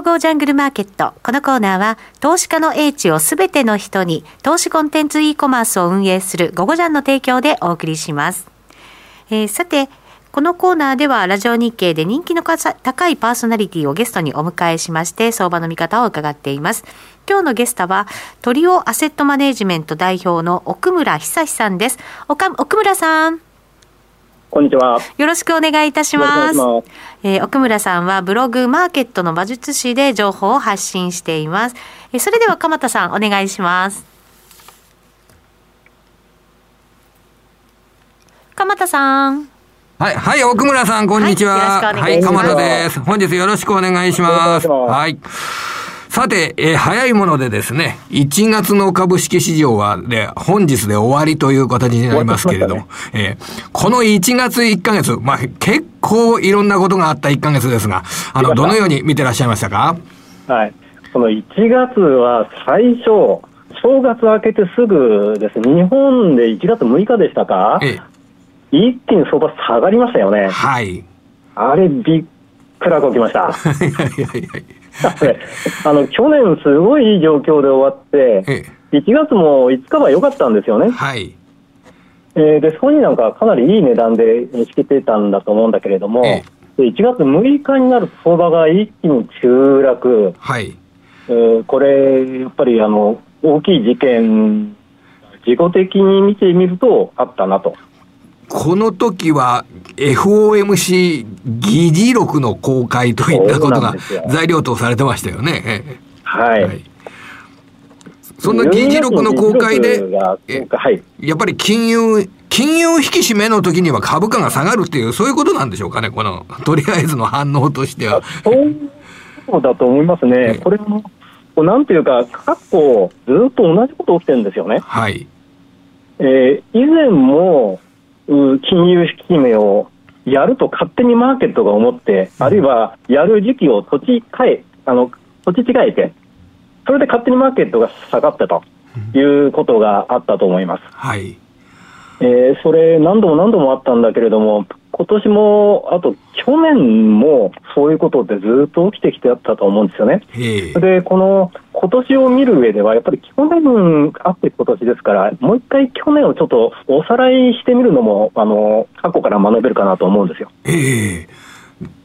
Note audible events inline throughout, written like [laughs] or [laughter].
ゴーゴージャングルマーケット。このコーナーは、投資家の英知をすべての人に、投資コンテンツ e コマースを運営するゴゴジャンの提供でお送りします。えー、さて、このコーナーでは、ラジオ日経で人気の高いパーソナリティをゲストにお迎えしまして、相場の見方を伺っています。今日のゲストは、トリオアセットマネジメント代表の奥村久さんです。奥村さん。こんにちは。よろしくお願いいたします。ますえー、奥村さんはブログマーケットの馬術師で情報を発信しています。えー、それでは鎌田さんお願いします。鎌田さん。はい、はい、奥村さん、こんにちは。はい、はい、鎌田です。本日よろしくお願いします。はい。さて、えー、早いものでですね、1月の株式市場は、で、本日で終わりという形になりますけれども、ね、えー、この1月1ヶ月、まあ、結構いろんなことがあった1ヶ月ですが、あの、どのように見てらっしゃいましたか？はい。この1月は最初、正月明けてすぐですね、日本で1月6日でしたか、ええ、一気に相場下がりましたよね。はい。あれ、びっくらこきました。は [laughs] いはいはいはい。[laughs] あの去年、すごいいい状況で終わって、1月も5日は良かったんですよね。はい。えー、で、ソニーなんかかなりいい値段で仕切ってたんだと思うんだけれども、ええ、1月6日になると相場が一気に急落。はい。えー、これ、やっぱりあの、大きい事件、自己的に見てみるとあったなと。この時は FOMC 議事録の公開といったことが材料とされてましたよね。はい、はい、そんな議事録の公開で、はい、やっぱり金融、金融引き締めの時には株価が下がるっていう、そういうことなんでしょうかね、この、とりあえずの反応としては。そうだと思いますね。これも、なんていうか、過去、ずっと同じこと起きてるんですよね。はい。えー、以前も、金融引き締めをやると勝手にマーケットが思って、あるいはやる時期を土地変え、あの、土地違えて、それで勝手にマーケットが下がったということがあったと思います。はい。えー、それ何度も何度もあったんだけれども、今年も、あと去年もそういうことってずっと起きてきてあったと思うんですよね。で、この今年を見る上では、やっぱり去年あって今年ですから、もう一回去年をちょっとおさらいしてみるのも、あの、過去から学べるかなと思うんですよ。ええ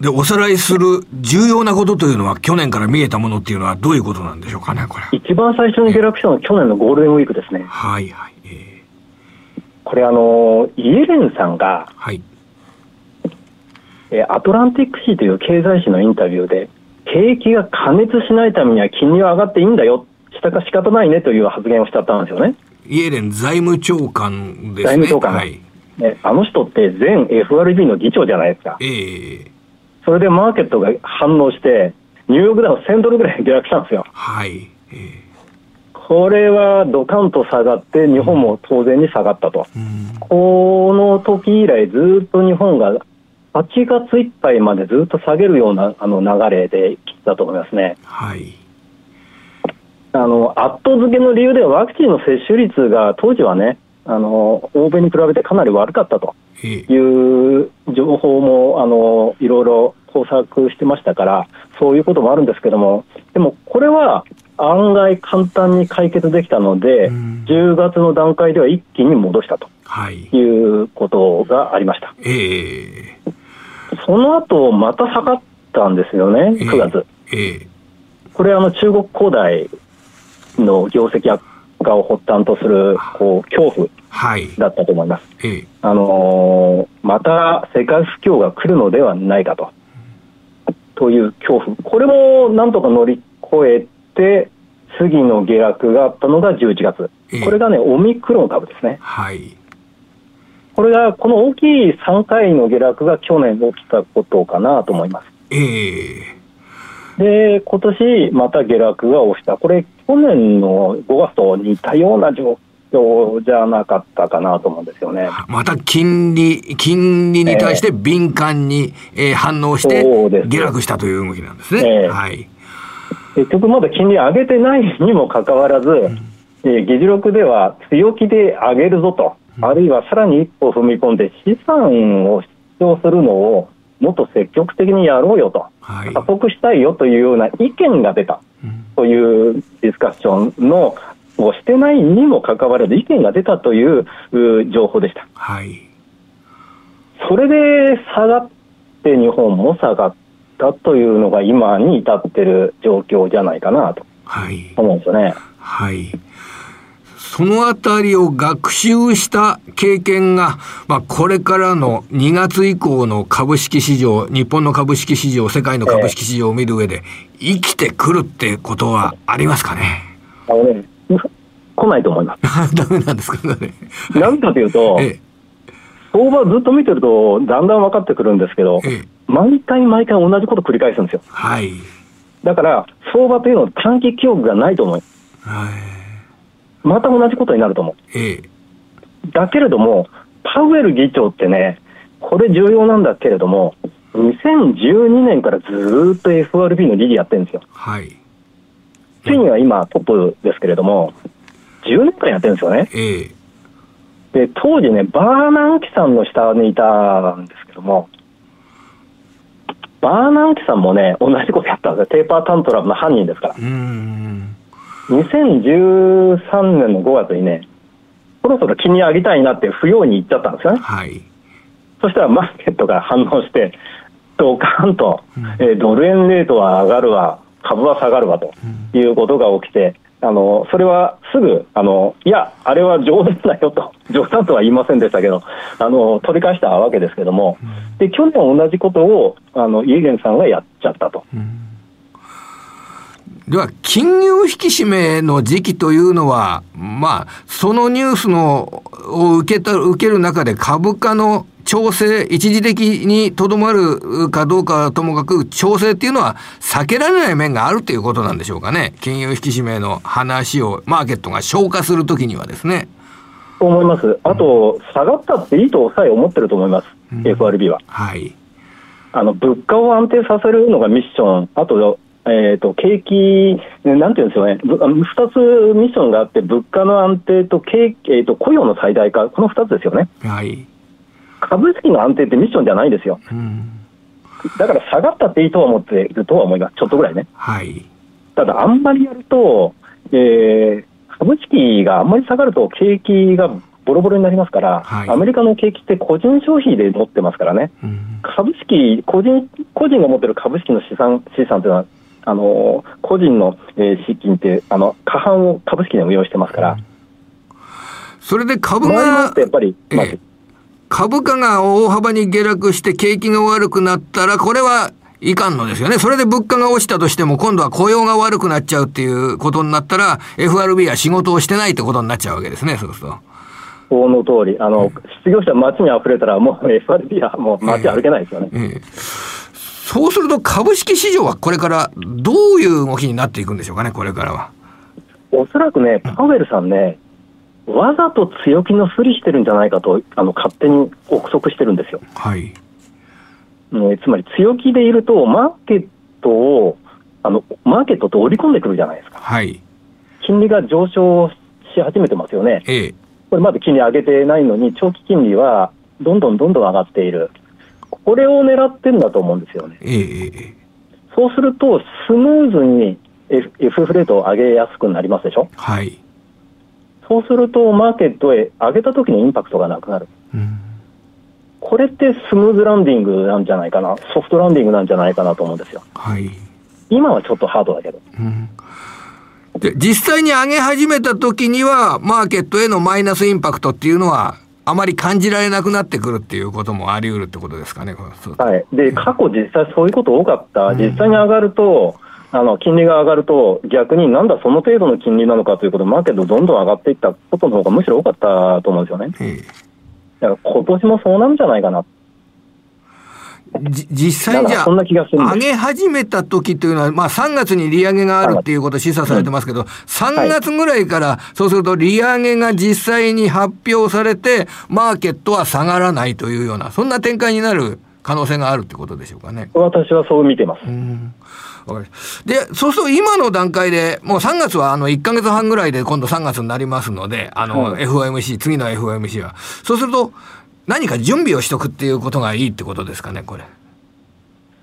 で、おさらいする重要なことというのは、去年から見えたものっていうのはどういうことなんでしょうかね、これ。一番最初に下落したのは去年のゴールデンウィークですね。はいはい。えー、これあの、イエレンさんが、はい。えアトランティックシーという経済誌のインタビューで、景気が過熱しないためには金利は上がっていいんだよ、したか仕方ないねという発言をしちゃったんですよね。イエレン財務長官ですね。財務長官。はい、ね、あの人って前 FRB の議長じゃないですか。ええー、それでマーケットが反応して、ニューヨークダウ1000ドルぐらい下落したんですよ。はい。えー、これはドカンと下がって、日本も当然に下がったと。うん、この時以来、ずっと日本が8月いっぱいまでずっと下げるようなあの流れで来たと思いますね。はい。あの後付けの理由ではワクチンの接種率が当時はね、あの欧米に比べてかなり悪かったという情報もあのいろいろ工作してましたから、そういうこともあるんですけども、でもこれは案外簡単に解決できたので、10月の段階では一気に戻したと。はい、いうことがありました。えー、その後また下がったんですよね、9月。えー、えー、これあの中国恒大の業績悪化を発端とするこう恐怖だったと思います。はい、えー、あのー、また世界不況が来るのではないかと。という恐怖。これもなんとか乗り越えて、次の下落があったのが11月。これがね、オミクロン株ですね。はい。これが、この大きい3回の下落が去年起きたことかなと思います。ええー、で、今年また下落が起きた。これ、去年の5月と似たような状況じゃなかったかなと思うんですよね。また金利、金利に対して敏感に、えー、反応して、下落したという動きなんですね。えー、はい。結局まだ金利上げてないにもかかわらず、うん、えー、議事録では強気で上げるぞと。あるいはさらに一歩踏み込んで資産を主張するのをもっと積極的にやろうよと、はい、加速したいよというような意見が出たというディスカッションのをしてないにもかかわらず意見が出たという情報でした。はい、それで下がって日本も下がったというのが今に至ってる状況じゃないかなと思うんですよね。はい、そのあたりを学習した経験が、まあ、これからの2月以降の株式市場、日本の株式市場、世界の株式市場を見る上で、生きてくるってことはありますかね？あのね、来ないと思います。[laughs] ダメなんですかね。なぜかというと、ええ、相場ずっと見てると、だんだん分かってくるんですけど、ええ、毎回毎回同じこと繰り返すんですよ。はい。だから、相場というのは短期記憶がないと思います。はい。また同じことになると思う。ええ。だけれども、パウエル議長ってね、これ重要なんだけれども、2012年からずっと FRB の理事やってるんですよ。はい。ついには今トップですけれども、10年間やってるんですよね。ええ。で、当時ね、バーナンキさんの下にいたんですけども、バーナンキさんもね、同じことやったんですよ。テーパータントラムの犯人ですから。2013年の5月にね、そろそろ気に上げたいなって不要に言っちゃったんですよね。はい。そしたらマーケットが反応して、ドカンと、うん、えー、ドル円レートは上がるわ、株は下がるわということが起きて、あのそれはすぐあの、いや、あれは冗談だよと、[laughs] 冗談とは言いませんでしたけど、あの取り返したわけですけども、で去年同じことをあのイエゲンさんがやっちゃったと。では、金融引き締めの時期というのは、まあ、そのニュースのを受けた受ける中で株価の調整、一時的にとどまるかどうかともかく、調整っていうのは避けられない面があるということなんでしょうかね。金融引き締めの話をマーケットが消化するときにはですね。と思います。あと、下がったっていいとさえ思ってると思います。うん、FRB は。はい。あの、物価を安定させるのがミッション。あと、えーと、景気、なんていうんですよね、2つミッションがあって、物価の安定と景、えーと雇用の最大化、この2つですよね。はい。株式の安定ってミッションじゃないですよ。うん、だから下がったっていいとは思っているとは思います、ちょっとぐらいね。はい、ただ、あんまりやると、えー、株式があんまり下がると、景気がボロボロになりますから、はい、アメリカの景気って個人消費で持ってますからね、うん、株式個人、個人が持ってる株式の資産資産というのは、あの個人の、えー、資金ってあの過半を株式で運用してますから、うん、それで株が、やっぱり、まあ、え株価が大幅に下落して景気が悪くなったら、これはいかんのですよね。それで物価が落ちたとしても、今度は雇用が悪くなっちゃうっていうことになったら、FRB は仕事をしてないってことになっちゃうわけですね、そうすると。その通り、あの、失業者街に溢れたら、もう FRB はもう街歩けないですよね。えーえー、そうすると株式市場はこれからどういう動きになっていくんでしょうかね、これからは。おそらくね、パウエルさんね、わざと強気のふりしてるんじゃないかとあの勝手に憶測してるんですよ。はい、ね、つまり強気でいると、マーケットをあのマーケットと織り込んでくるじゃないですか。はい、金利が上昇し始めてますよね。ええ、これまだ金利上げてないのに、長期金利はどんどんどんどん上がっている。これを狙ってるんだと思うんですよね。ええ、そうすると、スムーズに F, F フレートを上げやすくなりますでしょ？はいそうすると、マーケットへ上げた時のインパクトがなくなる。うん、これってスムーズランディングなんじゃないかな、ソフトランディングなんじゃないかなと思うんですよ。はい、今はちょっとハードだけど。うんで実際に上げ始めた時には、マーケットへのマイナスインパクトっていうのは、あまり感じられなくなってくるっていうこともあり得るってことですかね、はい、で過去、実際そういうこと多かった、実際に上がると、あの金利が上がると、逆になんだ、その程度の金利なのかということで、マーケットどんどん上がっていったことの方がむしろ多かったと思うんですよね。だから今年もそうなんじゃないかな。実際にじゃあ、上げ始めた時というのは、まあ3月に利上げがあるっていうこと示唆されてますけど、3月ぐらいから、そうすると利上げが実際に発表されて、マーケットは下がらないというような、そんな展開になる可能性があるってことでしょうかね。私はそう見てます。で、そうすると今の段階で、もう3月はあの1か月半ぐらいで今度3月になりますので、あの FOMC、次の FOMC は。そうすると、何か準備をしとくっていうことがいいってことですかね、これ。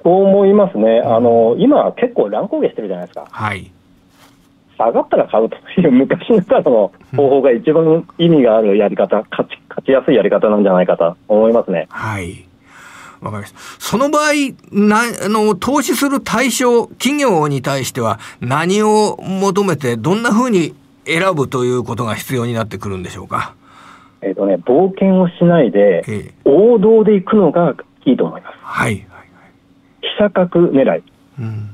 そう思いますね。あの、今結構乱高下してるじゃないですか。はい。下がったら買うという昔ながらの方法が一番意味があるやり方、勝ち、勝ちやすいやり方なんじゃないかと思いますね。はい。わかりました。その場合、な、あの、投資する対象、企業に対しては何を求めて、どんなふうに選ぶということが必要になってくるんでしょうか？えっ、とね、冒険をしないで、ええ、王道で行くのがいいと思います。はい。はい、はい。記者格狙い。うん。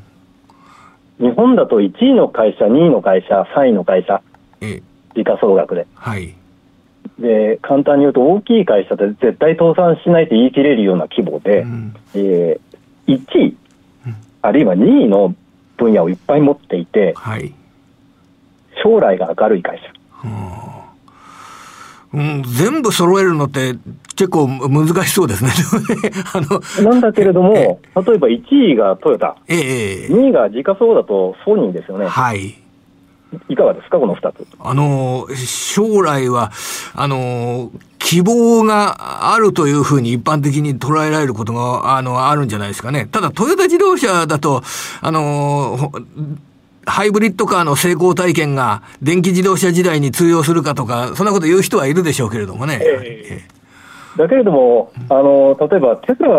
日本だと1位の会社、2位の会社、3位の会社、ええ、時価総額で。はい。で簡単に言うと大きい会社で絶対倒産しないと言い切れるような規模で、うん、えー、1位、うん、あるいは2位の分野をいっぱい持っていて、はい、将来が明るい会社。うん、全部揃えるのって結構難しそうですね。[laughs] あのなんだけれども、例えば1位がトヨタ、ええ、2位が時価総だとソニーですよね。はい。いかがですか、この2つ。あの、将来は、あの、希望があるというふうに一般的に捉えられることが、あの、あるんじゃないですかね。ただ、トヨタ自動車だと、あの、ハイブリッドカーの成功体験が電気自動車時代に通用するかとか、そんなこと言う人はいるでしょうけれどもね。えー、だけれども、あの、例えばテスラ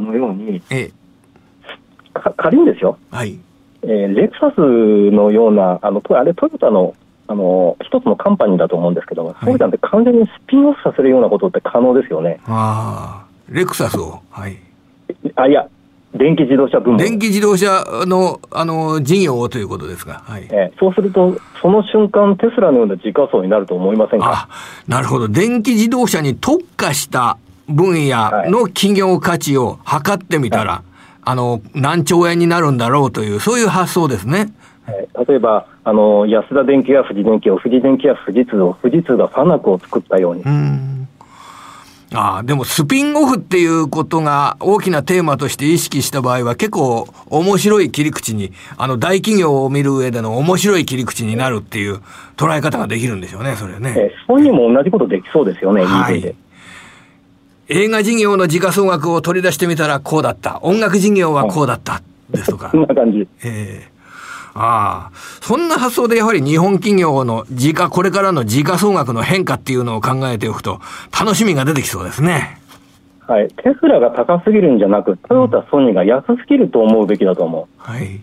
のように、えー、仮にですよ。はい。えー、レクサスのような、あのあれ、トヨタのあの一つのカンパニーだと思うんですけども、そうじゃなくて、完全にスピンオフさせるようなことって可能ですよね。ああ、レクサスを、はい。あいや、電気自動車部門。電気自動車のあの事業をということですか、はい。えー、そうすると、その瞬間、テスラのような時価総になると思いませんか？なるほど、電気自動車に特化した分野の企業価値を測ってみたら、はい。あの、何兆円になるんだろうという、そういう発想ですね。例えば、あの、安田電機や富士電機を、富士電機や富士通を、富士通がファナクを作ったように。うんああ、でもスピンオフっていうことが大きなテーマとして意識した場合は結構面白い切り口に、あの大企業を見る上での面白い切り口になるっていう捉え方ができるんでしょうね、それね。え本人も同じことできそうですよね、はい、で。映画事業の時価総額を取り出してみたらこうだった。音楽事業はこうだった。ですとか。そんな感じ。ええー、ああ。そんな発想でやはり日本企業の時価、これからの時価総額の変化っていうのを考えておくと、楽しみが出てきそうですね。はい。テスラが高すぎるんじゃなく、トヨタ、ソニーが安すぎると思うべきだと思う。はい。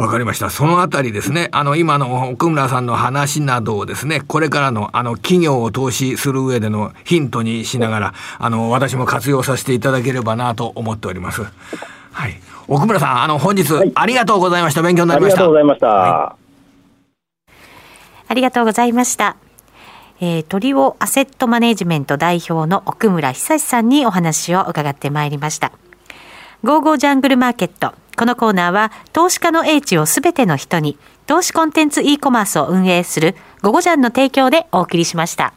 わかりました。そのあたりですね、あの、今の奥村さんの話などをですね、これからの、あの、企業を投資する上でのヒントにしながら、あの、私も活用させていただければなと思っております。はい。奥村さん、あの、本日、ありがとうございました。勉強になりました。ありがとうございました。はい、ありがとうございました。えー、トリオアセットマネジメント代表の奥村久志さんにお話を伺ってまいりました。ゴーゴージャングルマーケット。このコーナーは投資家の英知をすべての人に投資コンテンツ e コマースを運営するゴゴジャンの提供でお送りしました。